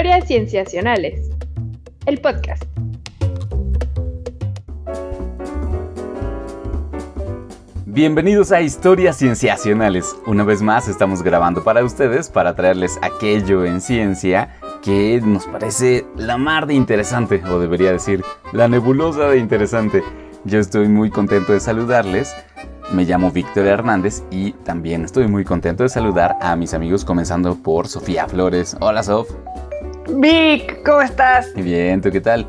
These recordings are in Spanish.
Historias Cienciacionales, el podcast. Bienvenidos a Historias Cienciacionales. Una vez más estamos grabando para ustedes para traerles aquello en ciencia que nos parece la mar de interesante, o debería decir, la nebulosa de interesante. Yo estoy muy contento de saludarles. Me llamo Víctor Hernández y también estoy muy contento de saludar a mis amigos comenzando por Sofía Flores. Hola Sof. Vic, ¿cómo estás? Bien, ¿tú qué tal?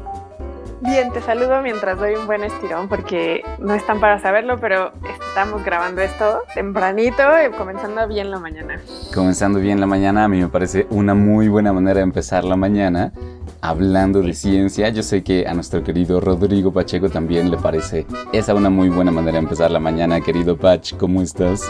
Bien, te saludo mientras doy un buen estirón porque no están para saberlo, pero estamos grabando esto tempranito y comenzando bien la mañana. Comenzando bien la mañana, a mí me parece una muy buena manera de empezar la mañana hablando de ciencia. Yo sé que a nuestro querido Rodrigo Pacheco también le parece esa una muy buena manera de empezar la mañana. Querido Pach, ¿cómo estás?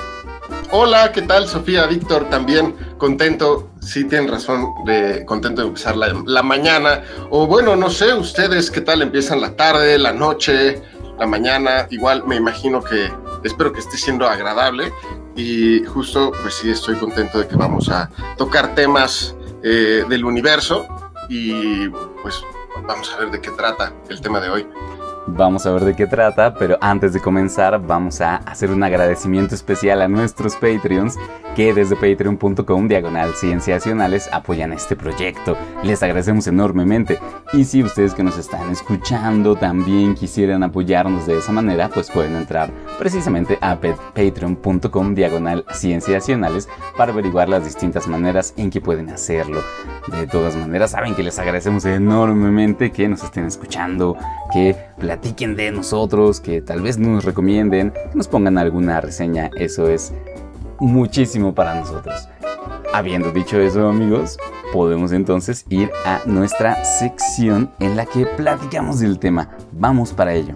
Hola, ¿qué tal? Sofía, Víctor, también contento, sí tienen razón, de contento de empezar la, mañana. O bueno, no sé, ustedes, ¿qué tal? Empiezan la tarde, la noche, la mañana. Igual me imagino que, espero que esté siendo agradable. Y justo, pues sí, estoy contento de que vamos a tocar temas eh, del universo. Y pues vamos a ver de qué trata el tema de hoy. Vamos a ver de qué trata, pero antes de comenzar vamos a hacer un agradecimiento especial a nuestros Patreons que desde patreon.com diagonal cienciacionales apoyan este proyecto. Les agradecemos enormemente. Y si ustedes que nos están escuchando también quisieran apoyarnos de esa manera, pues pueden entrar precisamente a patreon.com diagonal cienciacionales para averiguar las distintas maneras en que pueden hacerlo. De todas maneras, saben que les agradecemos enormemente que nos estén escuchando, que platiquen de nosotros, que tal vez nos recomienden, que nos pongan alguna reseña. Eso es muchísimo para nosotros. Habiendo dicho eso, amigos, podemos entonces ir a nuestra sección en la que platicamos del tema. Vamos para ello.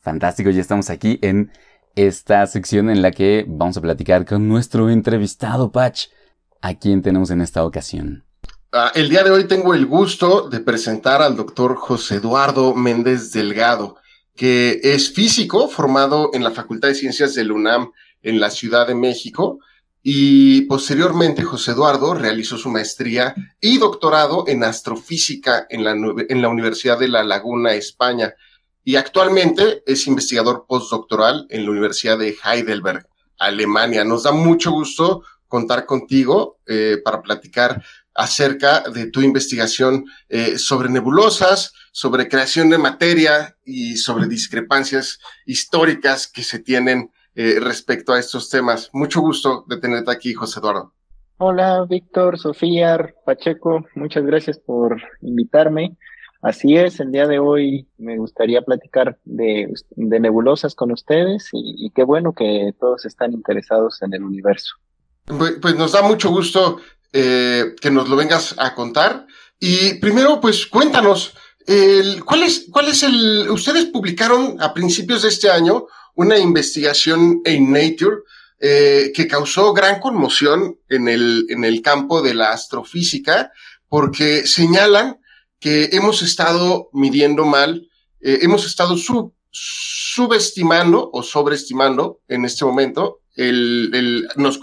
Fantástico, ya estamos aquí en esta sección en la que vamos a platicar con nuestro entrevistado Patch. ¿A quién tenemos en esta ocasión? Ah, el día de hoy tengo el gusto de presentar al doctor José Eduardo Méndez Delgado, que es físico formado en la Facultad de Ciencias del UNAM en la Ciudad de México y posteriormente José Eduardo realizó su maestría y doctorado en astrofísica en la, en la Universidad de La Laguna, España, y actualmente es investigador postdoctoral en la Universidad de Heidelberg, Alemania. Nos da mucho gusto contar contigo eh, para platicar acerca de tu investigación eh, sobre nebulosas, sobre creación de materia y sobre discrepancias históricas que se tienen eh, respecto a estos temas. Mucho gusto de tenerte aquí, José Eduardo. Hola, Víctor, Sofía, Pacheco, muchas gracias por invitarme. Así es, el día de hoy me gustaría platicar de, nebulosas con ustedes y qué bueno que todos están interesados en el universo. Pues, pues nos da mucho gusto eh, que nos lo vengas a contar. Y primero, pues cuéntanos, el, ¿cuál, es, ¿cuál es el... Ustedes publicaron a principios de este año una investigación en Nature eh, que causó gran conmoción en el, en el campo de la astrofísica porque señalan que hemos estado midiendo mal, eh, hemos estado subestimando o sobreestimando en este momento el, el, nos,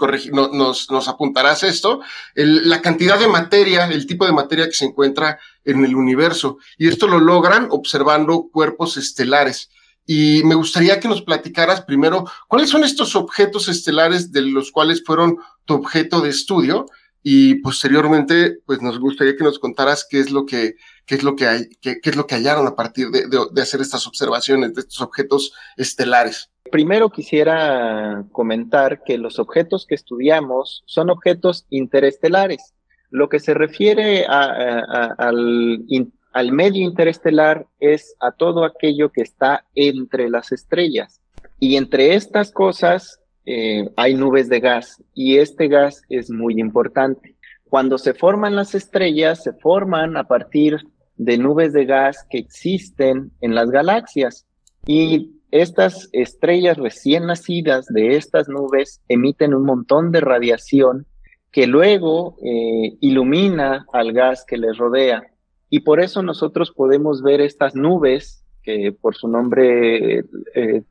nos, nos, apuntarás esto, el, la cantidad de materia, el tipo de materia que se encuentra en el universo. Y esto lo logran observando cuerpos estelares. Y me gustaría que nos platicaras primero cuáles son estos objetos estelares de los cuales fueron tu objeto de estudio y posteriormente, pues nos gustaría que nos contaras qué es lo que, qué es lo que hay, qué, qué es lo que hallaron a partir de, de, hacer estas observaciones de estos objetos estelares. Primero quisiera comentar que los objetos que estudiamos son objetos interestelares. Lo que se refiere al, al medio interestelar es a todo aquello que está entre las estrellas. Y entre estas cosas eh, hay nubes de gas y este gas es muy importante. Cuando se forman las estrellas, se forman a partir de nubes de gas que existen en las galaxias. Y estas estrellas recién nacidas de estas nubes emiten un montón de radiación que luego eh, ilumina al gas que les rodea. Y por eso nosotros podemos ver estas nubes, que por su nombre eh,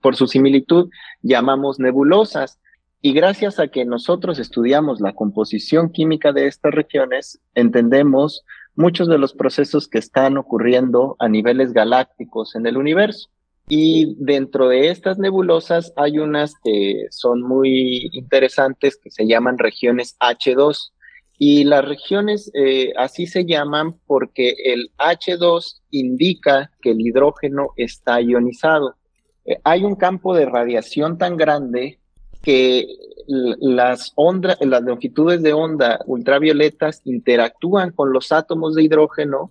por su similitud llamamos nebulosas. Y gracias a que nosotros estudiamos la composición química de estas regiones, entendemos muchos de los procesos que están ocurriendo a niveles galácticos en el universo. Y dentro de estas nebulosas hay unas que son muy interesantes que se llaman regiones H2. Y las regiones eh, así se llaman porque el H2 indica que el hidrógeno está ionizado. Eh, hay un campo de radiación tan grande que las ondas, las longitudes de onda ultravioletas interactúan con los átomos de hidrógeno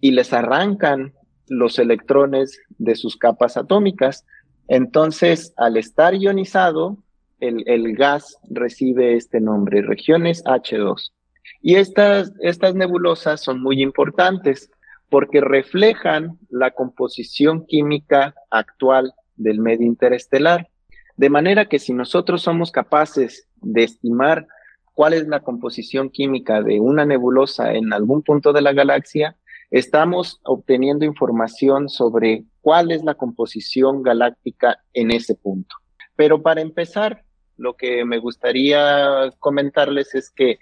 y les arrancan los electrones de sus capas atómicas. Entonces, al estar ionizado, el, gas recibe este nombre, regiones H2. Y estas, estas nebulosas son muy importantes porque reflejan la composición química actual del medio interestelar. De manera que si nosotros somos capaces de estimar cuál es la composición química de una nebulosa en algún punto de la galaxia, estamos obteniendo información sobre cuál es la composición galáctica en ese punto. Pero para empezar, lo que me gustaría comentarles es que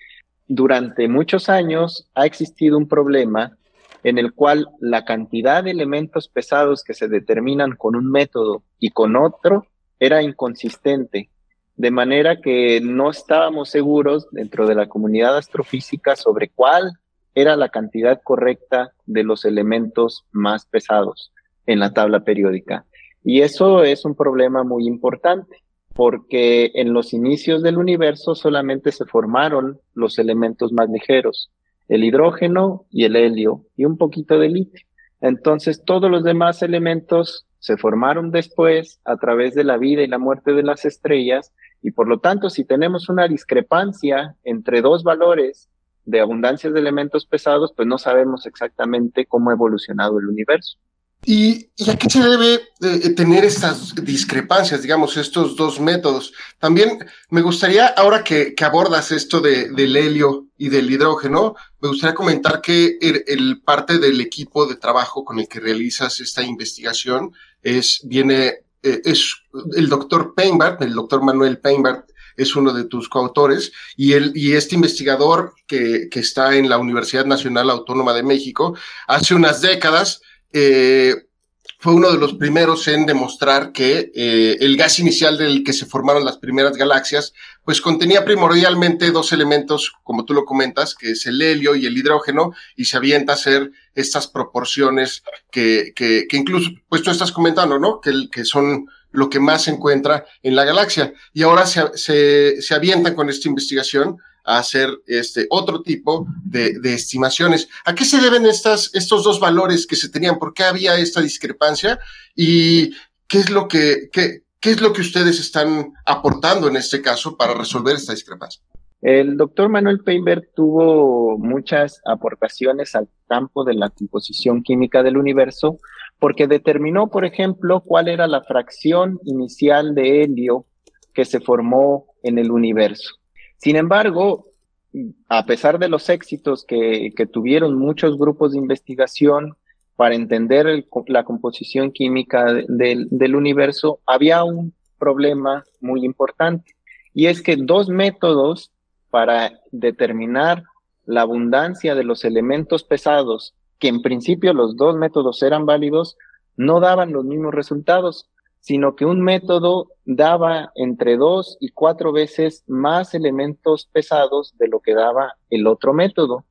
durante muchos años ha existido un problema en el cual la cantidad de elementos pesados que se determinan con un método y con otro era inconsistente, de manera que no estábamos seguros dentro de la comunidad astrofísica sobre cuál era la cantidad correcta de los elementos más pesados en la tabla periódica. Y eso es un problema muy importante, porque en los inicios del universo solamente se formaron los elementos más ligeros, el hidrógeno y el helio y un poquito de litio. Entonces todos los demás elementos se formaron después a través de la vida y la muerte de las estrellas y por lo tanto si tenemos una discrepancia entre dos valores de abundancia de elementos pesados, pues no sabemos exactamente cómo ha evolucionado el universo. ¿Y, a qué se debe eh, tener estas discrepancias, digamos, estos dos métodos? También me gustaría, ahora que, abordas esto de, del helio y del hidrógeno, me gustaría comentar que el, parte del equipo de trabajo con el que realizas esta investigación es, viene, eh, es el doctor Peinbart, el doctor Manuel Peinbart, es uno de tus coautores, y, él, y este investigador que, que está en la Universidad Nacional Autónoma de México, hace unas décadas, eh, fue uno de los primeros en demostrar que eh, el gas inicial del que se formaron las primeras galaxias, pues contenía primordialmente dos elementos, como tú lo comentas, que es el helio y el hidrógeno, y se avienta a hacer estas proporciones que, que, que incluso, pues tú estás comentando, ¿no? Que, que son lo que más se encuentra en la galaxia. Y ahora se, se, se avientan con esta investigación a hacer este otro tipo de, estimaciones. ¿A qué se deben estas, estos dos valores que se tenían? ¿Por qué había esta discrepancia? ¿Y qué es lo que, qué, qué es lo que ustedes están aportando en este caso para resolver esta discrepancia? El doctor Manuel Peinberg tuvo muchas aportaciones al campo de la composición química del universo porque determinó, por ejemplo, cuál era la fracción inicial de helio que se formó en el universo. Sin embargo, a pesar de los éxitos que, tuvieron muchos grupos de investigación para entender la composición química del universo, había un problema muy importante. Y es que dos métodos para determinar la abundancia de los elementos pesados, que en principio los dos métodos eran válidos, no daban los mismos resultados sino que un método daba entre dos y cuatro veces más elementos pesados de lo que daba el otro método.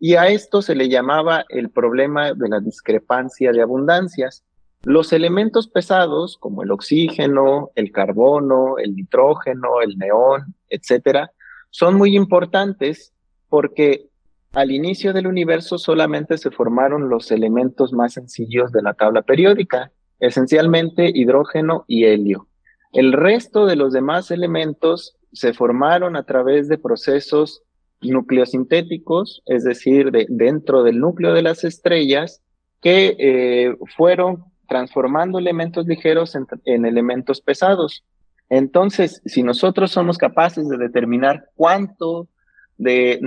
Y a esto se le llamaba el problema de la discrepancia de abundancias. Los elementos pesados, como el oxígeno, el carbono, el nitrógeno, el neón, etcétera, son muy importantes porque al inicio del universo solamente se formaron los elementos más sencillos de la tabla periódica, esencialmente hidrógeno y helio. El resto de los demás elementos se formaron a través de procesos nucleosintéticos, es decir, de, dentro del núcleo de las estrellas, que eh, fueron transformando elementos ligeros en, elementos pesados. Entonces, si nosotros somos capaces de determinar cuánto de,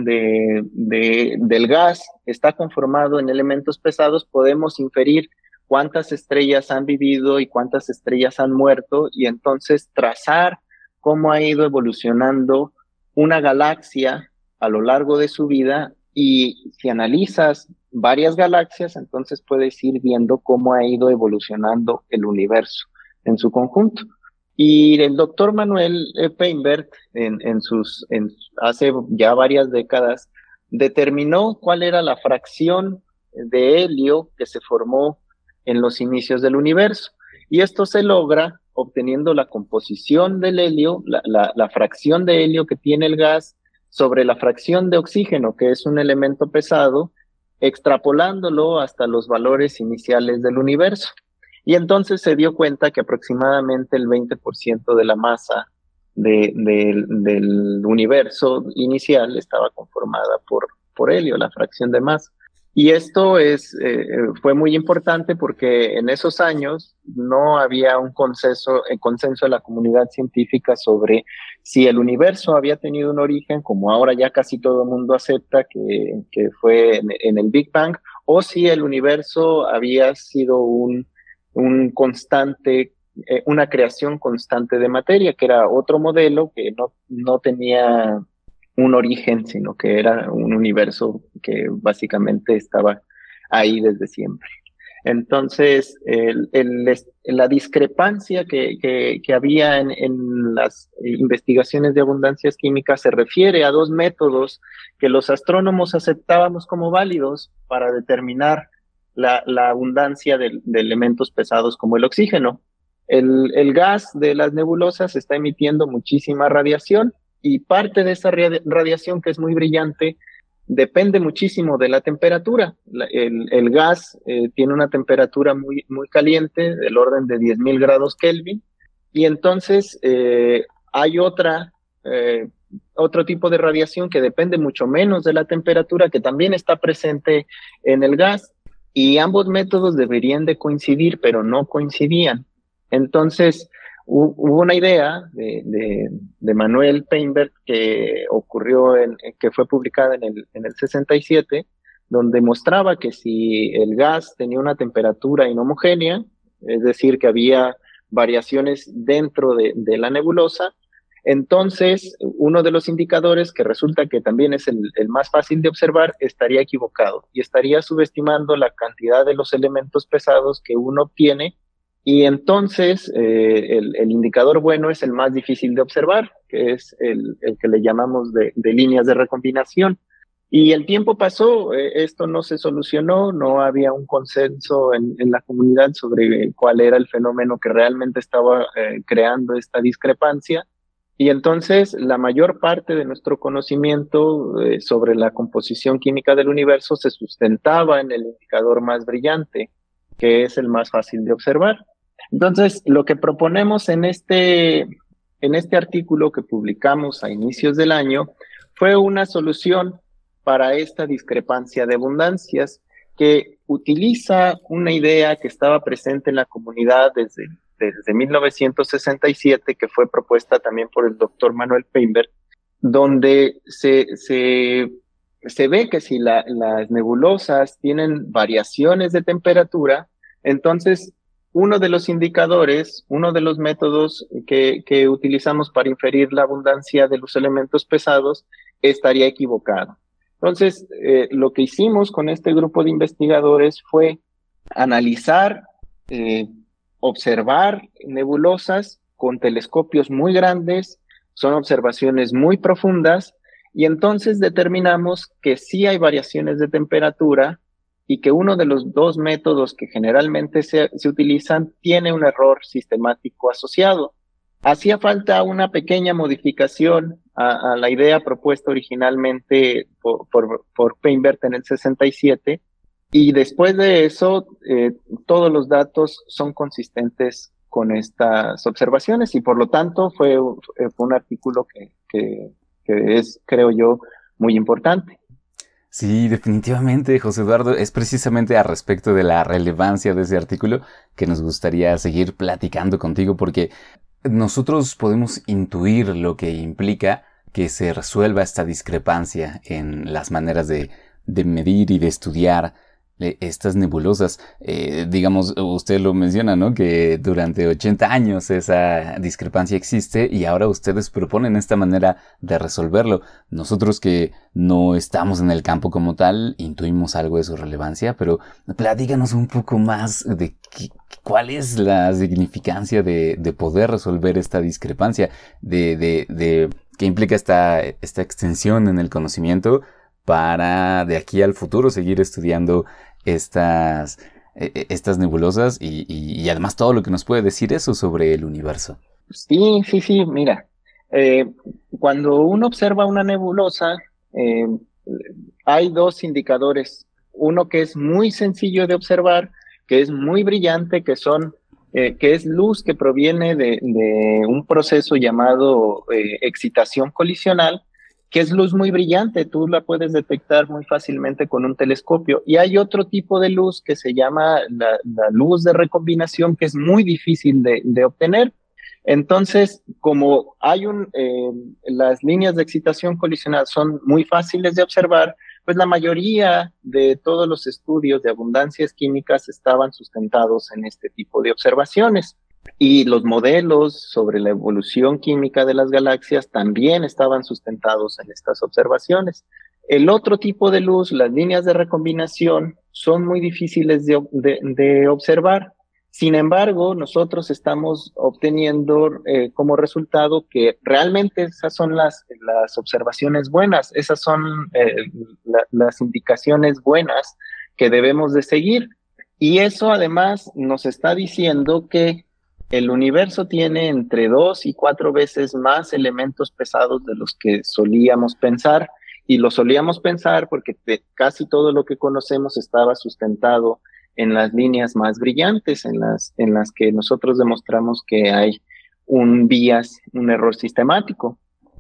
del gas está conformado en elementos pesados, podemos inferir cuántas estrellas han vivido y cuántas estrellas han muerto y entonces trazar cómo ha ido evolucionando una galaxia a lo largo de su vida y si analizas varias galaxias, entonces puedes ir viendo cómo ha ido evolucionando el universo en su conjunto. Y el doctor Manuel Peinbert, en, en sus, hace ya varias décadas, determinó cuál era la fracción de helio que se formó en los inicios del universo. Y esto se logra obteniendo la composición del helio, la, la, fracción de helio que tiene el gas sobre la fracción de oxígeno, que es un elemento pesado, extrapolándolo hasta los valores iniciales del universo. Y entonces se dio cuenta que aproximadamente el 20% de la masa de, de, del universo inicial estaba conformada por, por helio, la fracción de masa. Y esto es, eh, fue muy importante porque en esos años no había un consenso, el consenso de la comunidad científica sobre si el universo había tenido un origen, como ahora ya casi todo el mundo acepta que, que fue en, en, el Big Bang, o si el universo había sido un, un constante, eh, una creación constante de materia, que era otro modelo que no, no tenía un origen, sino que era un universo que básicamente estaba ahí desde siempre. Entonces, la discrepancia que, había en, las investigaciones de abundancias químicas se refiere a dos métodos que los astrónomos aceptábamos como válidos para determinar la, abundancia de, elementos pesados como el oxígeno. El gas de las nebulosas está emitiendo muchísima radiación y parte de esa radiación que es muy brillante depende muchísimo de la temperatura. El, gas eh, tiene una temperatura muy, muy caliente, del orden de 10.000 grados Kelvin, y entonces eh, hay otra, eh, otro tipo de radiación que depende mucho menos de la temperatura, que también está presente en el gas, y ambos métodos deberían de coincidir, pero no coincidían. Entonces, hubo una idea de, Manuel Peinberg que ocurrió en, que fue publicada en el, en el 67, donde mostraba que si el gas tenía una temperatura inhomogénea, es decir, que había variaciones dentro de, de la nebulosa, entonces uno de los indicadores que resulta que también es el, el, más fácil de observar estaría equivocado y estaría subestimando la cantidad de los elementos pesados que uno obtiene y entonces eh, el, el, indicador bueno es el más difícil de observar, que es el, el que le llamamos de, de, líneas de recombinación. Y el tiempo pasó, eh, esto no se solucionó, no había un consenso en, en, la comunidad sobre cuál era el fenómeno que realmente estaba eh, creando esta discrepancia. Y entonces la mayor parte de nuestro conocimiento sobre la composición química del universo se sustentaba en el indicador más brillante, que es el más fácil de observar. Entonces, lo que proponemos en este, en este artículo que publicamos a inicios del año fue una solución para esta discrepancia de abundancias que utiliza una idea que estaba presente en la comunidad desde, desde 1967, que fue propuesta también por el doctor Manuel Peinberg, donde se, se, se ve que si la, las nebulosas tienen variaciones de temperatura, entonces uno de los indicadores, uno de los métodos que, utilizamos para inferir la abundancia de los elementos pesados estaría equivocado. Entonces, eh, lo que hicimos con este grupo de investigadores fue analizar, eh, observar nebulosas con telescopios muy grandes, son observaciones muy profundas, y entonces determinamos que sí hay variaciones de temperatura y que uno de los dos métodos que generalmente se, se utilizan tiene un error sistemático asociado. Hacía falta una pequeña modificación a, la idea propuesta originalmente por, por, en el 67 y después de eso eh, todos los datos son consistentes con estas observaciones y por lo tanto fue, fue un artículo que, que es, creo yo, muy importante. Sí, definitivamente, José Eduardo, es precisamente a respecto de la relevancia de ese artículo que nos gustaría seguir platicando contigo porque nosotros podemos intuir lo que implica que se resuelva esta discrepancia en las maneras de, de medir y de estudiar estas nebulosas. Eh, digamos, usted lo menciona, ¿no? Que durante 80 años esa discrepancia existe y ahora ustedes proponen esta manera de resolverlo. Nosotros que no estamos en el campo como tal, intuimos algo de su relevancia, pero platícanos un poco más de cuál es la significancia de, poder resolver esta discrepancia, de, de, qué implica esta extensión en el conocimiento para de aquí al futuro seguir estudiando estas, e, e, estas nebulosas y, además todo lo que nos puede decir eso sobre el universo. Sí, sí, sí, mira, eh, cuando uno observa una nebulosa, eh, hay dos indicadores. Uno que es muy sencillo de observar, que es muy brillante, que son eh, que es luz que proviene de un proceso llamado excitación colisional, que es luz muy brillante, tú la puedes detectar muy fácilmente con un telescopio. Y hay otro tipo de luz que se llama la, luz de recombinación, que es muy difícil de, obtener. Entonces, como hay un, eh, las líneas de excitación colisional son muy fáciles de observar, pues la mayoría de todos los estudios de abundancias químicas estaban sustentados en este tipo de observaciones. Y los modelos sobre la evolución química de las galaxias también estaban sustentados en estas observaciones. El otro tipo de luz, las líneas de recombinación, son muy difíciles de, observar. Sin embargo, nosotros estamos obteniendo eh, como resultado que realmente esas son las, las observaciones buenas, esas son eh, las indicaciones buenas que debemos de seguir. Y eso además nos está diciendo que el universo tiene entre dos y cuatro veces más elementos pesados de los que solíamos pensar. Y lo solíamos pensar porque casi todo lo que conocemos estaba sustentado en las líneas más brillantes, en las, en las que nosotros demostramos que hay un bias, un error sistemático.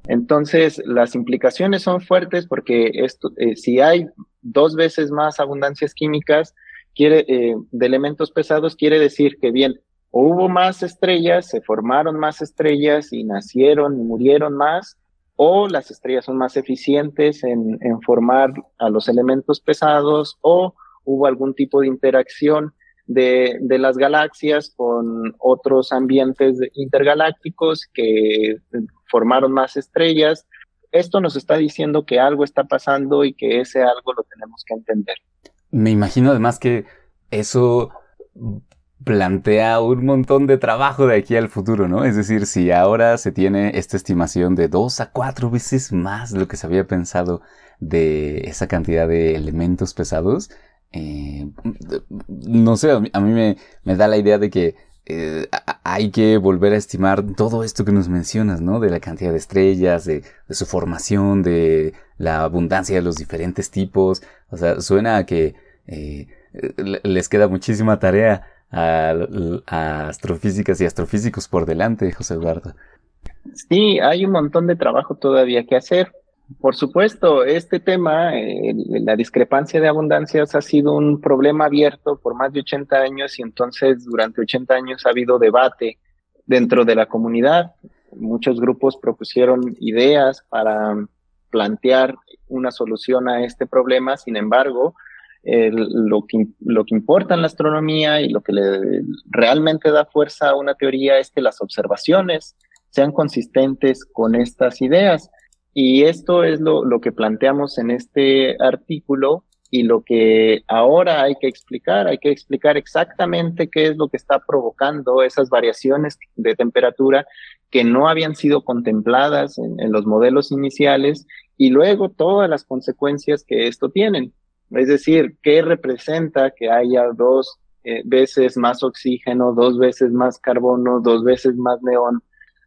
Entonces, las implicaciones son fuertes porque esto, eh, si hay dos veces más abundancias químicas eh, de elementos pesados, quiere decir que bien, hubo más estrellas, se formaron más estrellas y nacieron y murieron más, o las estrellas son más eficientes en, formar a los elementos pesados, o hubo algún tipo de interacción de, las galaxias con otros ambientes intergalácticos que formaron más estrellas. Esto nos está diciendo que algo está pasando y que ese algo lo tenemos que entender. Me imagino además que eso plantea un montón de trabajo de aquí al futuro, ¿no? Es decir, si ahora se tiene esta estimación de dos a cuatro veces más de lo que se había pensado de esa cantidad de elementos pesados, eh, no sé, a mí me, da la idea de que eh, hay que volver a estimar todo esto que nos mencionas, ¿no? De la cantidad de estrellas, de, su formación, de la abundancia de los diferentes tipos. O sea, suena a que eh, les queda muchísima tarea a, astrofísicas y astrofísicos por delante, José Eduardo. Sí, hay un montón de trabajo todavía que hacer. Por supuesto, este tema, la discrepancia de abundancias ha sido un problema abierto por más de 80 años y entonces durante 80 años ha habido debate dentro de la comunidad. Muchos grupos propusieron ideas para plantear una solución a este problema, sin embargo, lo, que, lo que importa en la astronomía y lo que realmente da fuerza a una teoría es que las observaciones sean consistentes con estas ideas. Y esto es lo, lo que planteamos en este artículo y lo que ahora hay que explicar, hay que explicar exactamente qué es lo que está provocando esas variaciones de temperatura que no habían sido contempladas en, en los modelos iniciales y luego todas las consecuencias que esto tienen. Es decir, ¿qué representa que haya dos eh, veces más oxígeno, dos veces más carbono, dos veces más neón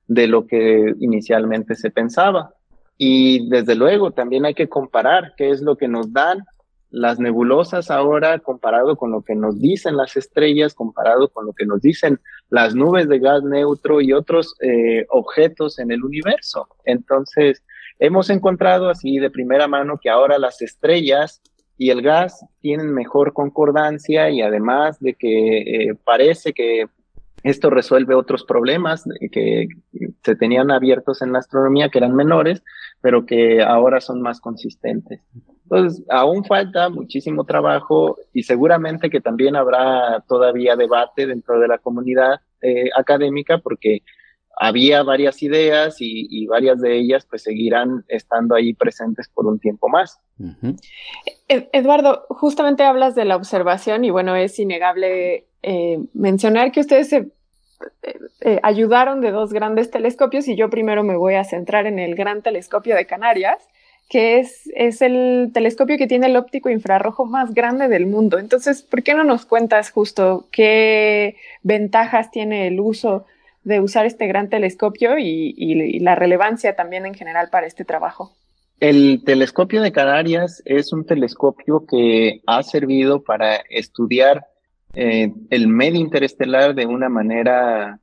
de lo que inicialmente se pensaba? Y desde luego también hay que comparar qué es lo que nos dan las nebulosas ahora comparado con lo que nos dicen las estrellas, comparado con lo que nos dicen las nubes de gas neutro y otros eh, objetos en el universo. Entonces, hemos encontrado así de primera mano que ahora las estrellas y el gas tienen mejor concordancia y además de que eh, parece que esto resuelve otros problemas que se tenían abiertos en la astronomía que eran menores, pero que ahora son más consistentes. Entonces, aún falta muchísimo trabajo y seguramente que también habrá todavía debate dentro de la comunidad eh, académica porque había varias ideas y, varias de ellas pues seguirán estando ahí presentes por un tiempo más. Eduardo, justamente hablas de la observación y bueno, es innegable eh, mencionar que ustedes se eh, ayudaron de dos grandes telescopios y yo primero me voy a centrar en el Gran Telescopio de Canarias, que es, es el telescopio que tiene el óptico infrarrojo más grande del mundo. Entonces, ¿por qué no nos cuentas justo qué ventajas tiene el uso de usar este gran telescopio y, la relevancia también en general para este trabajo? El telescopio de Canarias es un telescopio que ha servido para estudiar eh, el medio interestelar de una manera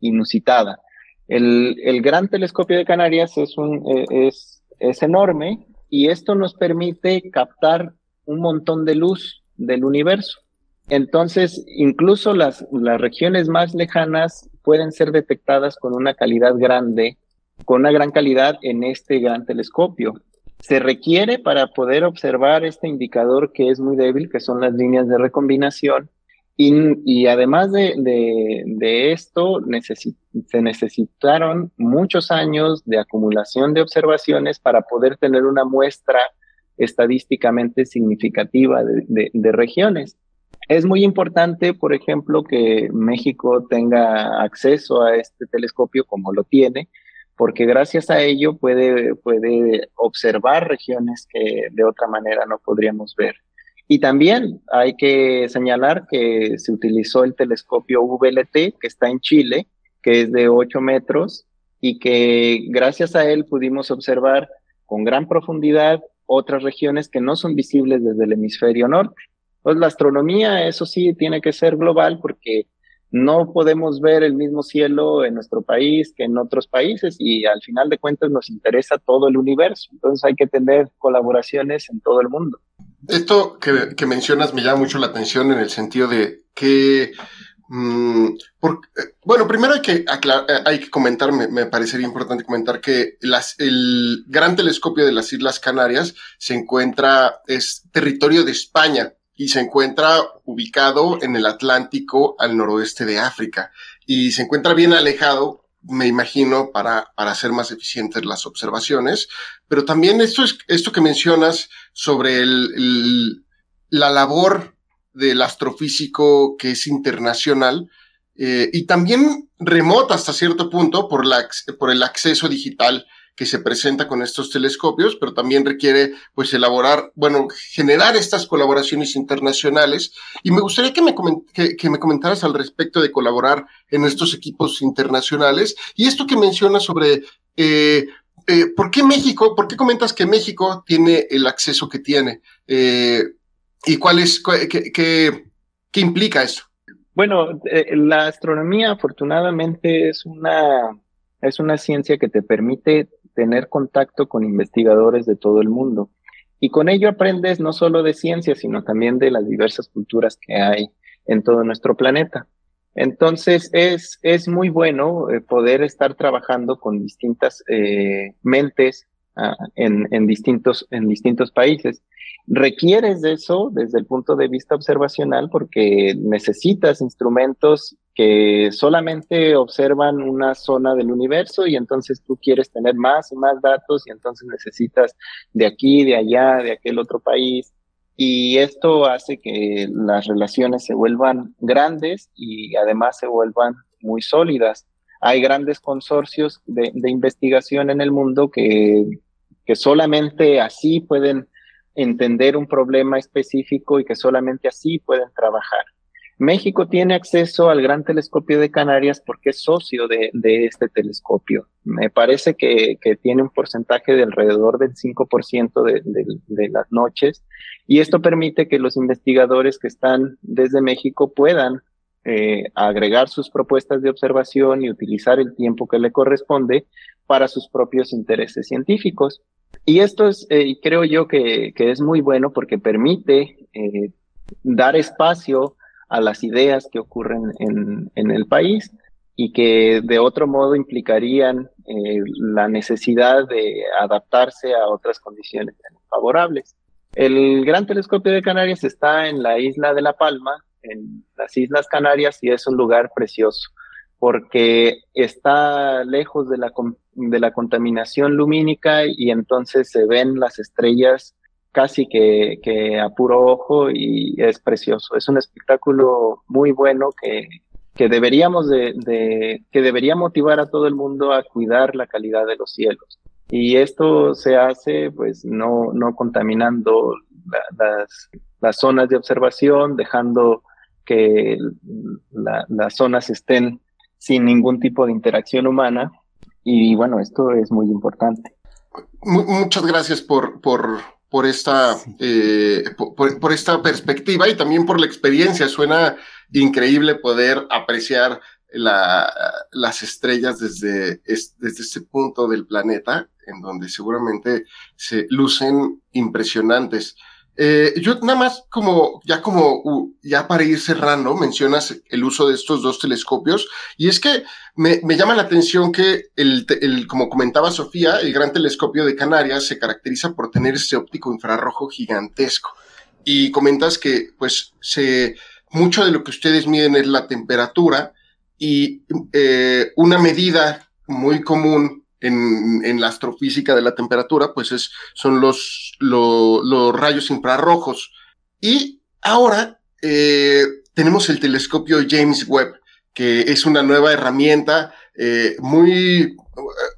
inusitada. El, el, gran telescopio de Canarias es, un, eh, es, es enorme y esto nos permite captar un montón de luz del universo. Entonces, incluso las, las regiones más lejanas pueden ser detectadas con una calidad grande, con una gran calidad en este gran telescopio. Se requiere para poder observar este indicador que es muy débil, que son las líneas de recombinación, y, además de, esto, se necesitaron muchos años de acumulación de observaciones para poder tener una muestra estadísticamente significativa de, regiones. Es muy importante, por ejemplo, que México tenga acceso a este telescopio como lo tiene, porque gracias a ello puede, puede observar regiones que de otra manera no podríamos ver. Y también hay que señalar que se utilizó el telescopio VLT que está en Chile, que es de 8 metros y que gracias a él pudimos observar con gran profundidad otras regiones que no son visibles desde el hemisferio norte. Pues la astronomía, eso sí, tiene que ser global porque no podemos ver el mismo cielo en nuestro país que en otros países y al final de cuentas nos interesa todo el universo. Entonces hay que tener colaboraciones en todo el mundo. Esto que, mencionas me llama mucho la atención en el sentido de que, mm, bueno, primero hay que, hay que comentar, me, parecería importante comentar que el gran telescopio de las Islas Canarias se encuentra, es territorio de España y se encuentra ubicado en el Atlántico al noroeste de África y se encuentra bien alejado me imagino, para, para hacer más eficientes las observaciones. Pero también esto, es, esto que mencionas sobre el, la labor del astrofísico que es internacional eh, y también remota hasta cierto punto por, la, por el acceso digital que se presenta con estos telescopios, pero también requiere pues elaborar, bueno, generar estas colaboraciones internacionales. Y me gustaría que me, que, me comentaras al respecto de colaborar en estos equipos internacionales. Y esto que mencionas sobre eh, eh, ¿por qué México? ¿Por qué comentas que México tiene el acceso que tiene? Eh, ¿Y cuál es, qué, qué, implica eso? Bueno, la astronomía afortunadamente es una, es una ciencia que te permite tener contacto con investigadores de todo el mundo. Y con ello aprendes no solo de ciencia, sino también de las diversas culturas que hay en todo nuestro planeta. Entonces es, es muy bueno eh, poder estar trabajando con distintas eh, mentes ah, en, en, distintos, en distintos países. Requieres de eso desde el punto de vista observacional porque necesitas instrumentos que solamente observan una zona del universo y entonces tú quieres tener más y más datos y entonces necesitas de aquí, de allá, de aquel otro país. Y esto hace que las relaciones se vuelvan grandes y además se vuelvan muy sólidas. Hay grandes consorcios de, de investigación en el mundo que, que solamente así pueden entender un problema específico y que solamente así pueden trabajar. México tiene acceso al Gran Telescopio de Canarias porque es socio de, este telescopio. Me parece que, tiene un porcentaje de alrededor del 5% de, de, las noches y esto permite que los investigadores que están desde México puedan eh, agregar sus propuestas de observación y utilizar el tiempo que le corresponde para sus propios intereses científicos. Y esto es, eh, creo yo que, que, es muy bueno porque permite eh, dar espacio a las ideas que ocurren en, en, el país y que de otro modo implicarían eh, la necesidad de adaptarse a otras condiciones favorables. El Gran Telescopio de Canarias está en la isla de La Palma, en las Islas Canarias, y es un lugar precioso porque está lejos de la, de la contaminación lumínica y entonces se ven las estrellas casi que, a puro ojo y es precioso. Es un espectáculo muy bueno que, que deberíamos de, de, que debería motivar a todo el mundo a cuidar la calidad de los cielos. Y esto se hace pues no, no contaminando las, las zonas de observación, dejando que las zonas estén sin ningún tipo de interacción humana. Y bueno, esto es muy importante. Muchas gracias por, por, por esta, eh, por, esta perspectiva y también por la experiencia. Suena increíble poder apreciar la, las estrellas desde, desde este punto del planeta, en donde seguramente se lucen impresionantes. Eh, yo nada más como, ya como, ya para ir cerrando, mencionas el uso de estos dos telescopios y es que me, me llama la atención que el, el, como comentaba Sofía, el gran telescopio de Canarias se caracteriza por tener ese óptico infrarrojo gigantesco. Y comentas que pues se, mucho de lo que ustedes miden es la temperatura y eh, una medida muy común en, en, la astrofísica de la temperatura, pues es, son los, los rayos infrarrojos. Y ahora eh, tenemos el telescopio James Webb, que es una nueva herramienta eh, muy,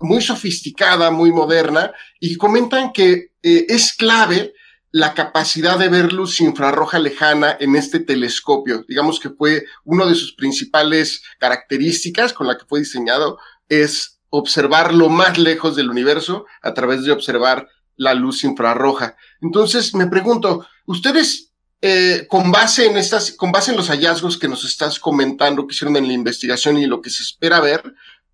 muy sofisticada, muy moderna, y comentan que eh, es clave la capacidad de ver luz infrarroja lejana en este telescopio. Digamos que fue una de sus principales características con la que fue diseñado, es observar lo más lejos del universo a través de observar la luz infrarroja. Entonces, me pregunto, ustedes, eh, con base en estas, con base en los hallazgos que nos estás comentando que hicieron en la investigación y lo que se espera ver,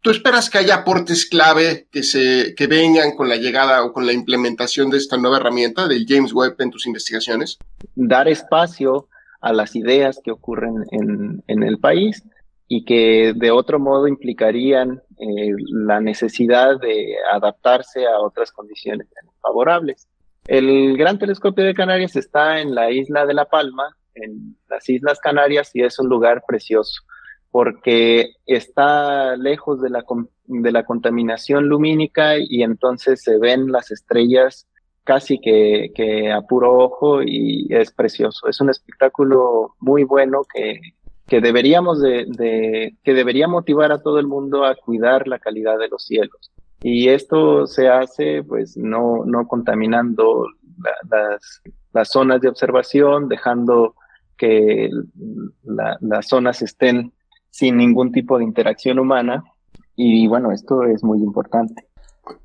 ¿tú esperas que haya aportes clave que se, que vengan con la llegada o con la implementación de esta nueva herramienta del James Webb en tus investigaciones? Dar espacio a las ideas que ocurren en, en el país y que de otro modo implicarían eh, la necesidad de adaptarse a otras condiciones favorables. El Gran Telescopio de Canarias está en la isla de La Palma, en las Islas Canarias, y es un lugar precioso porque está lejos de la, de la contaminación lumínica y entonces se ven las estrellas casi que, que a puro ojo y es precioso. Es un espectáculo muy bueno que que deberíamos de, que debería motivar a todo el mundo a cuidar la calidad de los cielos. Y esto se hace pues no, no contaminando las, las zonas de observación, dejando que las zonas estén sin ningún tipo de interacción humana. Y bueno, esto es muy importante.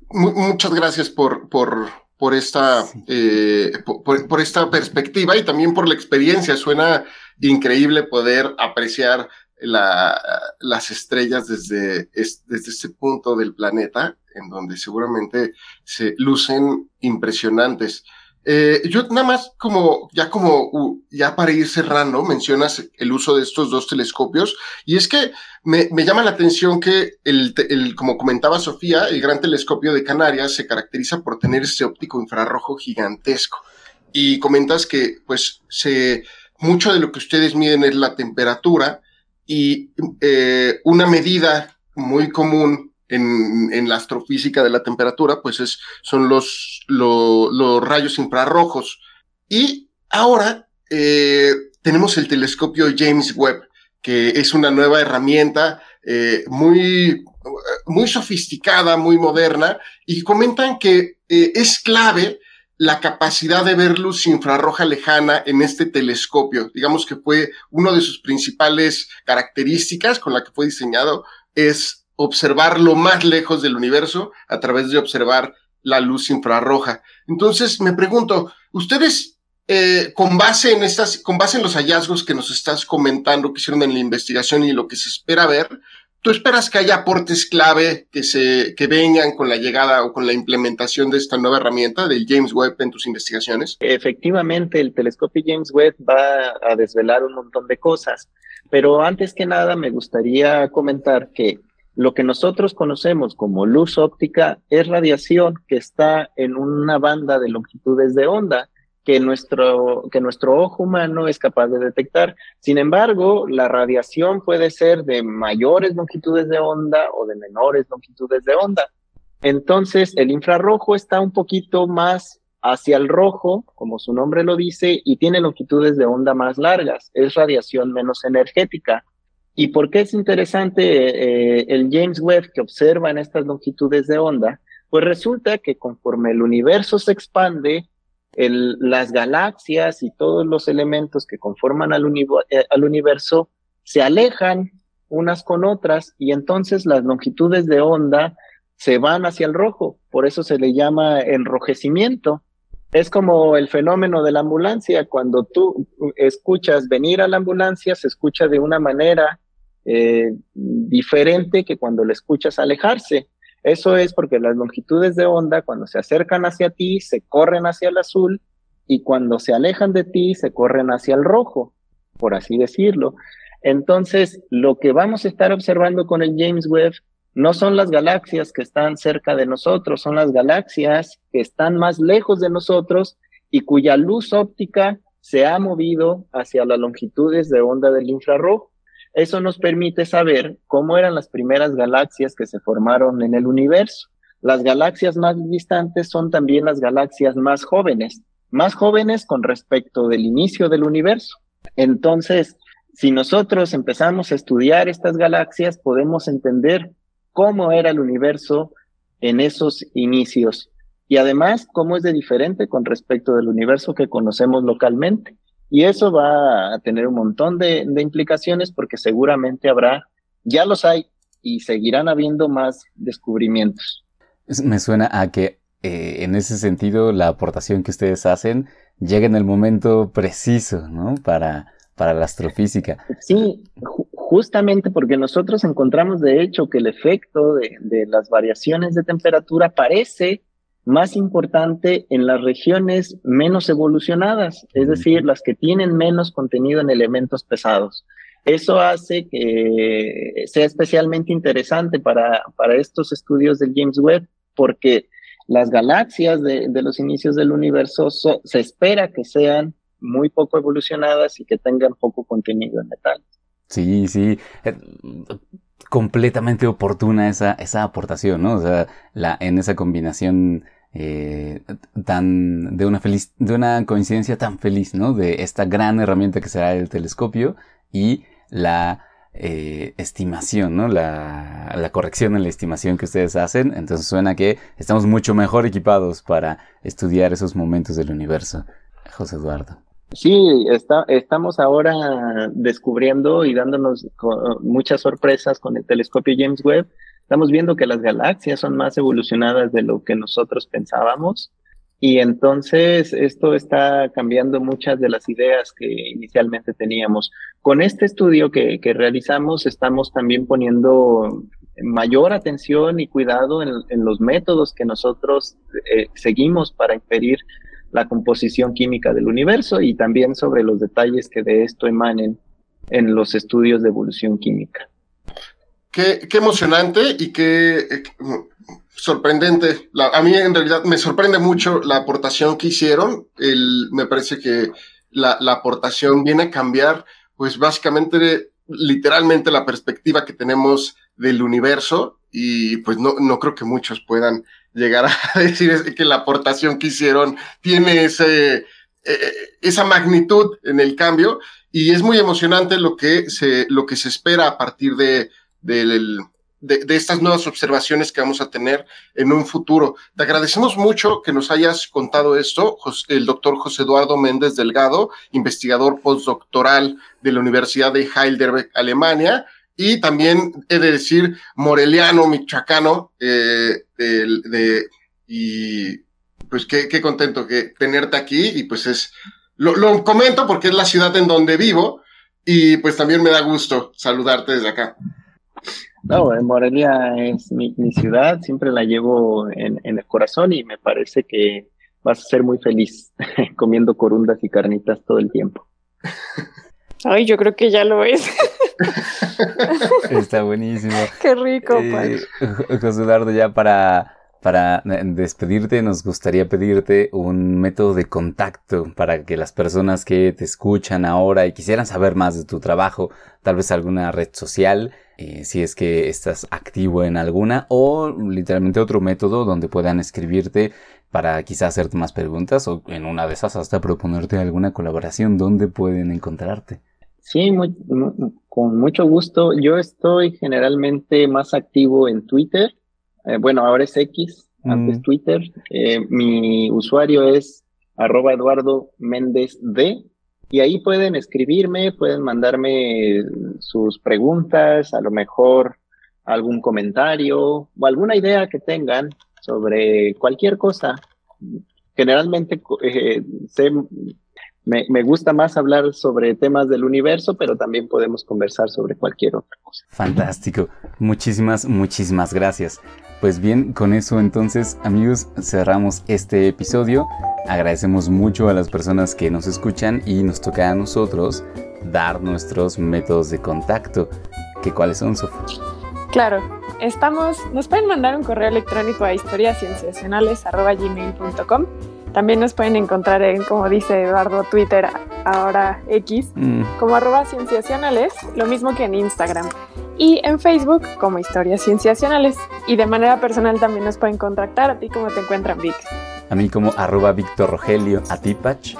Muchas gracias por, por, por esta, eh, por, esta perspectiva y también por la experiencia. Suena increíble poder apreciar la, las estrellas desde, desde este punto del planeta, en donde seguramente se lucen impresionantes. Eh, yo nada más como, ya como, ya para ir cerrando, mencionas el uso de estos dos telescopios y es que me, me llama la atención que el, el, como comentaba Sofía, el gran telescopio de Canarias se caracteriza por tener ese óptico infrarrojo gigantesco y comentas que pues se, mucho de lo que ustedes miden es la temperatura y eh, una medida muy común en, en, la astrofísica de la temperatura, pues es, son los, los rayos infrarrojos. Y ahora eh, tenemos el telescopio James Webb, que es una nueva herramienta eh, muy, muy sofisticada, muy moderna, y comentan que es clave la capacidad de ver luz infrarroja lejana en este telescopio. Digamos que fue una de sus principales características con la que fue diseñado, es observar lo más lejos del universo a través de observar la luz infrarroja. Entonces, me pregunto, ustedes, eh, con base en estas, con base en los hallazgos que nos estás comentando que hicieron en la investigación y lo que se espera ver, ¿tú esperas que haya aportes clave que se, que vengan con la llegada o con la implementación de esta nueva herramienta del James Webb en tus investigaciones? Efectivamente, el telescopio James Webb va a desvelar un montón de cosas. Pero antes que nada, me gustaría comentar que lo que nosotros conocemos como luz óptica es radiación que está en una banda de longitudes de onda que nuestro, que nuestro ojo humano es capaz de detectar. Sin embargo, la radiación puede ser de mayores longitudes de onda o de menores longitudes de onda. Entonces, el infrarrojo está un poquito más hacia el rojo, como su nombre lo dice, y tiene longitudes de onda más largas. Es radiación menos energética. ¿Y por qué es interesante eh, el James Webb que observa en estas longitudes de onda? Pues resulta que conforme el universo se expande, las galaxias y todos los elementos que conforman al, eh, al universo se alejan unas con otras y entonces las longitudes de onda se van hacia el rojo, por eso se le llama enrojecimiento. Es como el fenómeno de la ambulancia, cuando tú escuchas venir a la ambulancia, se escucha de una manera eh, diferente que cuando le escuchas alejarse. Eso es porque las longitudes de onda, cuando se acercan hacia ti, se corren hacia el azul y cuando se alejan de ti, se corren hacia el rojo, por así decirlo. Entonces, lo que vamos a estar observando con el James Webb no son las galaxias que están cerca de nosotros, son las galaxias que están más lejos de nosotros y cuya luz óptica se ha movido hacia las longitudes de onda del infrarrojo. Eso nos permite saber cómo eran las primeras galaxias que se formaron en el universo. Las galaxias más distantes son también las galaxias más jóvenes, más jóvenes con respecto del inicio del universo. Entonces, si nosotros empezamos a estudiar estas galaxias, podemos entender cómo era el universo en esos inicios y además cómo es de diferente con respecto del universo que conocemos localmente. Y eso va a tener un montón de, implicaciones porque seguramente habrá, ya los hay y seguirán habiendo más descubrimientos. Me suena a que eh, en ese sentido la aportación que ustedes hacen llega en el momento preciso, ¿no? Para, para la astrofísica. Sí, justamente porque nosotros encontramos de hecho que el efecto de, de, las variaciones de temperatura parece más importante en las regiones menos evolucionadas, es decir, las que tienen menos contenido en elementos pesados. Eso hace que sea especialmente interesante para, para estos estudios del James Webb porque las galaxias de, de los inicios del universo se espera que sean muy poco evolucionadas y que tengan poco contenido en metal. Sí, sí. Eh, completamente oportuna esa, esa aportación, ¿no? O sea, la, en esa combinación eh, tan, de una feliz, de una coincidencia tan feliz, ¿no? De esta gran herramienta que será el telescopio y la eh, estimación, ¿no? La, la corrección en la estimación que ustedes hacen. Entonces suena que estamos mucho mejor equipados para estudiar esos momentos del universo. José Eduardo. Sí, está, estamos ahora descubriendo y dándonos muchas sorpresas con el telescopio James Webb. Estamos viendo que las galaxias son más evolucionadas de lo que nosotros pensábamos. Y entonces esto está cambiando muchas de las ideas que inicialmente teníamos. Con este estudio que, realizamos estamos también poniendo mayor atención y cuidado en, en los métodos que nosotros eh, seguimos para inferir la composición química del universo y también sobre los detalles que de esto emanen en los estudios de evolución química. Qué, qué emocionante y qué eh, sorprendente. a mí en realidad me sorprende mucho la aportación que hicieron. Me parece que la, la aportación viene a cambiar, pues básicamente, literalmente la perspectiva que tenemos del universo y pues no, no creo que muchos puedan llegar a decir que la aportación que hicieron tiene ese, eh, eh, esa magnitud en el cambio y es muy emocionante lo que se, lo que se espera a partir de, de, de, estas nuevas observaciones que vamos a tener en un futuro. Te agradecemos mucho que nos hayas contado esto, el doctor José Eduardo Méndez Delgado, investigador postdoctoral de la Universidad de Heidelberg, Alemania y también he de decir moreliano, michoacano, eh, de, y pues qué, qué, contento que tenerte aquí y pues es, lo, lo, comento porque es la ciudad en donde vivo y pues también me da gusto saludarte desde acá. No, Morelia es mi, mi ciudad, siempre la llevo en, en, el corazón y me parece que vas a ser muy feliz comiendo corundas y carnitas todo el tiempo. Ay, yo creo que ya lo es. Está buenísimo. Qué rico, eh, José Eduardo, ya para, Para eh, despedirte, nos gustaría pedirte un método de contacto para que las personas que te escuchan ahora y quisieran saber más de tu trabajo, tal vez alguna red social, eh, si es que estás activo en alguna, o literalmente otro método donde puedan escribirte para quizás hacerte más preguntas o en una de esas hasta proponerte alguna colaboración, ¿dónde pueden encontrarte? Sí, con mucho gusto. Yo estoy generalmente más activo en Twitter. Eh, bueno, ahora es X, antes mm. Twitter. Eh, mi usuario es arroba Eduardo Méndez D. Y ahí pueden escribirme, pueden mandarme sus preguntas, a lo mejor algún comentario o alguna idea que tengan sobre cualquier cosa. Generalmente eh, me, me, gusta más hablar sobre temas del universo, pero también podemos conversar sobre cualquier otra cosa. Fantástico. Muchísimas, muchísimas gracias. Pues bien, con eso entonces, amigos, cerramos este episodio. Agradecemos mucho a las personas que nos escuchan y nos toca a nosotros dar nuestros métodos de contacto. ¿Qué cuáles son, Sofía? Claro, estamos, nos pueden mandar un correo electrónico a historiascienciacionales.gmail.com. También nos pueden encontrar en, como dice Eduardo, Twitter, ahora X, mm. como arroba cienciacionales, lo mismo que en Instagram. Y en Facebook como Historias Cienciacionales. Y de manera personal también nos pueden contactar. ¿A ti cómo te encuentran, Vic? A mí como arroba Víctor Rogelio. ¿A ti, Pach?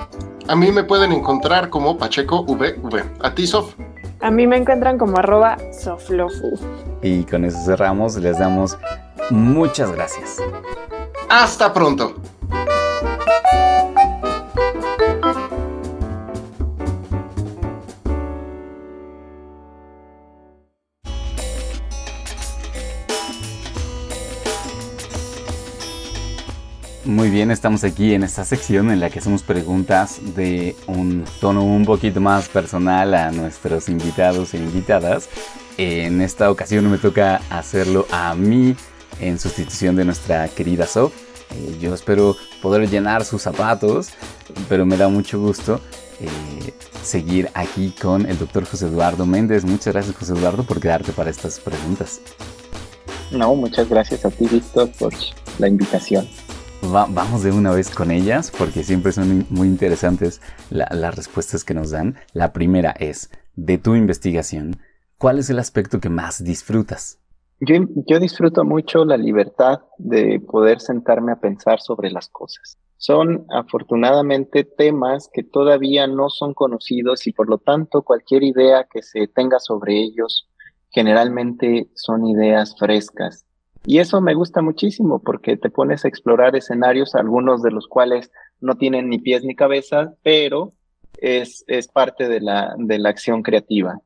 A mí me pueden encontrar como Pacheco VV. ¿A ti, Sof? A mí me encuentran como arroba Soflofu. Y con eso cerramos, les damos muchas gracias. Hasta pronto. Muy bien, estamos aquí en esta sección en la que hacemos preguntas de un tono un poquito más personal a nuestros invitados e invitadas. En esta ocasión me toca hacerlo a mí en sustitución de nuestra querida Sof. Eh, yo espero poder llenar sus zapatos, pero me da mucho gusto eh, seguir aquí con el doctor José Eduardo Méndez. Muchas gracias José Eduardo por quedarte para estas preguntas. No, muchas gracias a ti Víctor por la invitación vamos de una vez con ellas porque siempre son muy interesantes las respuestas que nos dan. La primera es, de tu investigación, ¿cuál es el aspecto que más disfrutas? Yo, yo disfruto mucho la libertad de poder sentarme a pensar sobre las cosas. Son afortunadamente temas que todavía no son conocidos y por lo tanto cualquier idea que se tenga sobre ellos generalmente son ideas frescas y eso me gusta muchísimo porque te pones a explorar escenarios, algunos de los cuales no tienen ni pies ni cabeza, pero es, es parte de la, de la acción creativa.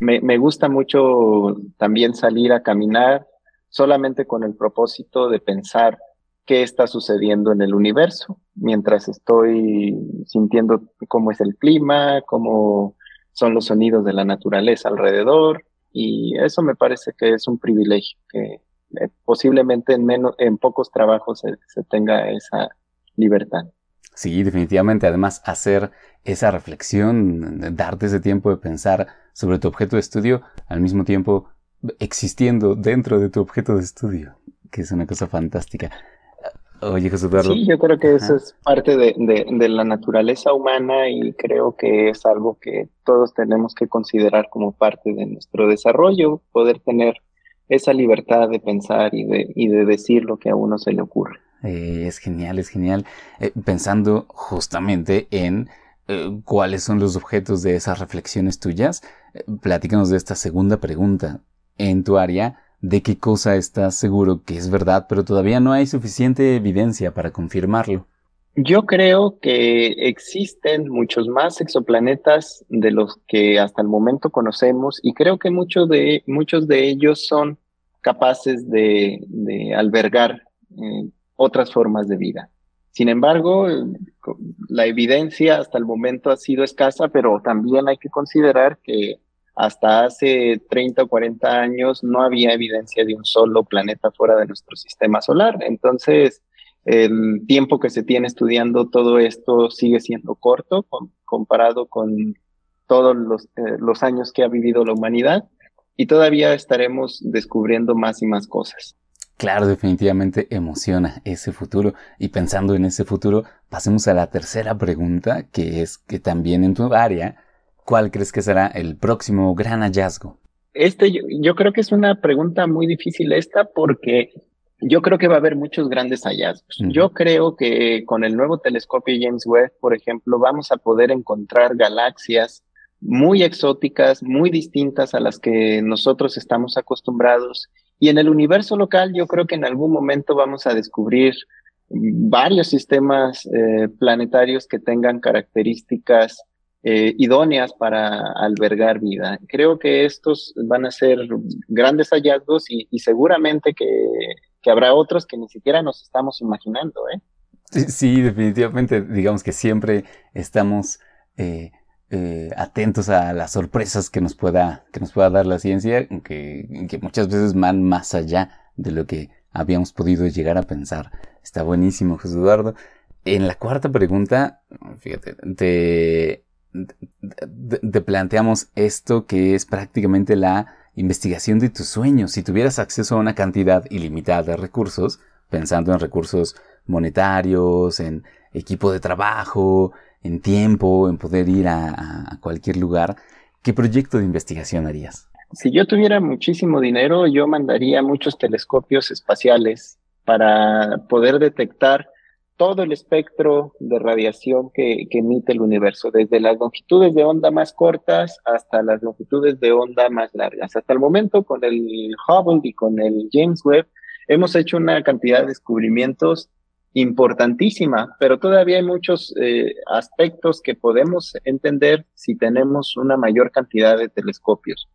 Me, me gusta mucho también salir a caminar solamente con el propósito de pensar qué está sucediendo en el universo, mientras estoy sintiendo cómo es el clima, cómo son los sonidos de la naturaleza alrededor, y eso me parece que es un privilegio que, eh, posiblemente en, menos, en pocos trabajos se, tenga esa libertad. Sí, definitivamente. Además, hacer esa reflexión, darte ese tiempo de pensar sobre tu objeto de estudio, al mismo tiempo existiendo dentro de tu objeto de estudio, que es una cosa fantástica. Oye, José Eduardo. Sí, yo creo que eso es parte de, de, la naturaleza humana y creo que es algo que todos tenemos que considerar como parte de nuestro desarrollo, poder tener esa libertad de pensar y de, y de decir lo que a uno se le ocurre. Eh, es genial, es genial. Eh, pensando justamente en eh, cuáles son los objetos de esas reflexiones tuyas, platícanos de esta segunda pregunta. En tu área, ¿de qué cosa estás seguro que es verdad, pero todavía no hay suficiente evidencia para confirmarlo? Yo creo que existen muchos más exoplanetas de los que hasta el momento conocemos y creo que muchos de, muchos de ellos son capaces de, albergar otras formas de vida. Sin embargo, la evidencia hasta el momento ha sido escasa, pero también hay que considerar que hasta hace 30 o 40 años no había evidencia de un solo planeta fuera de nuestro sistema solar. Entonces, el tiempo que se tiene estudiando todo esto sigue siendo corto comparado con todos los, eh, los años que ha vivido la humanidad y todavía estaremos descubriendo más y más cosas. Claro, definitivamente emociona ese futuro. Y pensando en ese futuro, pasemos a la tercera pregunta, que es que también en tu área, ¿cuál crees que será el próximo gran hallazgo? Este, yo, creo que es una pregunta muy difícil esta porque yo creo que va a haber muchos grandes hallazgos. Yo creo que con el nuevo telescopio James Webb, por ejemplo, vamos a poder encontrar galaxias muy exóticas, muy distintas a las que nosotros estamos acostumbrados. Y en el universo local yo creo que en algún momento vamos a descubrir varios sistemas eh, planetarios que tengan características eh, idóneas para albergar vida. Creo que estos van a ser grandes hallazgos y, seguramente que, habrá otros que ni siquiera nos estamos imaginando. ¿eh? Sí, definitivamente, digamos que siempre estamos eh, atentos a las sorpresas que nos pueda, que nos pueda dar la ciencia, que, que muchas veces van más allá de lo que habíamos podido llegar a pensar. Está buenísimo, José Eduardo. En la cuarta pregunta, fíjate, te te planteamos esto que es prácticamente la investigación de tus sueños. Si tuvieras acceso a una cantidad ilimitada de recursos, pensando en recursos monetarios, en equipo de trabajo, en tiempo, en poder ir a, cualquier lugar, ¿qué proyecto de investigación harías? Si yo tuviera muchísimo dinero, yo mandaría muchos telescopios espaciales para poder detectar todo el espectro de radiación que, emite el universo, desde las longitudes de onda más cortas hasta las longitudes de onda más largas. Hasta el momento, con el Hubble y con el James Webb, hemos hecho una cantidad de descubrimientos importantísima, pero todavía hay muchos eh, aspectos que podemos entender si tenemos una mayor cantidad de telescopios.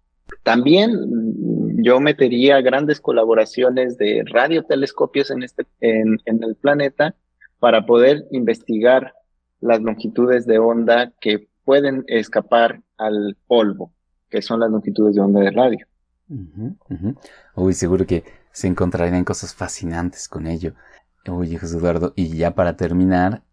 También mm, yo metería grandes colaboraciones de radiotelescopios en, este, en el planeta para poder investigar las longitudes de onda que pueden escapar al polvo, que son las longitudes de onda de radio. Uy, seguro que se encontrarían cosas fascinantes con ello. Uy, José Eduardo, y ya para terminar,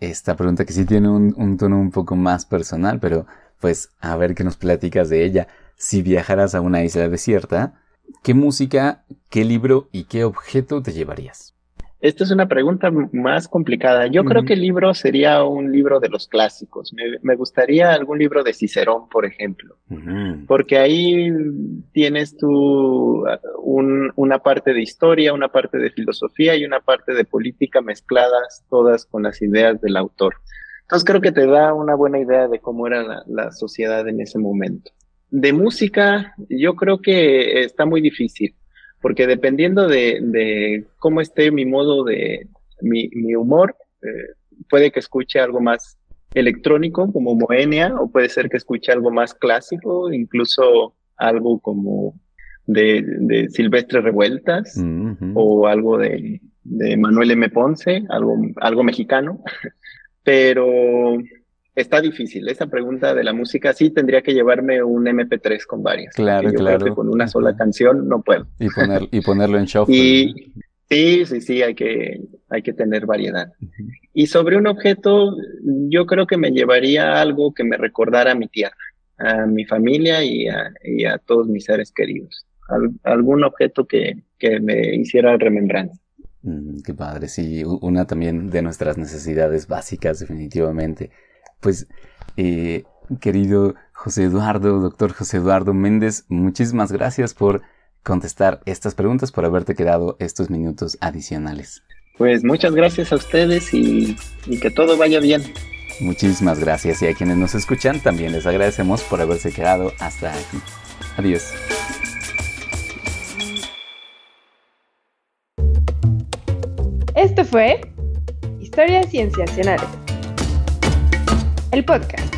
esta pregunta que sí tiene un, un, tono un poco más personal, pero pues a ver qué nos platicas de ella. Si viajaras a una isla desierta, ¿qué música, qué libro y qué objeto te llevarías? Esta es una pregunta más complicada. Yo creo que el libro sería un libro de los clásicos. Me, gustaría algún libro de Cicerón, por ejemplo, porque ahí tienes tú una parte de historia, una parte de filosofía y una parte de política mezcladas todas con las ideas del autor. Entonces creo que te da una buena idea de cómo era la sociedad en ese momento. De música, yo creo que está muy difícil porque dependiendo de, cómo esté mi modo de, mi, humor, eh, puede que escuche algo más electrónico como Moenia, o puede ser que escuche algo más clásico, incluso algo como de, Silvestre Revueltas, o algo de, de Manuel M. Ponce, algo, algo mexicano. Pero está difícil. Esa pregunta de la música sí tendría que llevarme un MP3 con varias. Claro, claro. con una sola canción no puedo. Y, poner, y ponerlo en shuffle. Y, sí, sí, sí, hay que, hay que tener variedad. Y sobre un objeto, yo creo que me llevaría algo que me recordara a mi tierra, a mi familia y a, y a todos mis seres queridos. algún objeto que, que me hiciera remembranza. Mm, qué padre, sí, una también de nuestras necesidades básicas, definitivamente. Pues, eh, querido José Eduardo, doctor José Eduardo Méndez, muchísimas gracias por contestar estas preguntas, por haberte quedado estos minutos adicionales. Pues muchas gracias a ustedes y, y que todo vaya bien. Muchísimas gracias y a quienes nos escuchan también les agradecemos por haberse quedado hasta aquí. Adiós. Esto fue Historias Cienciacionales el podcast.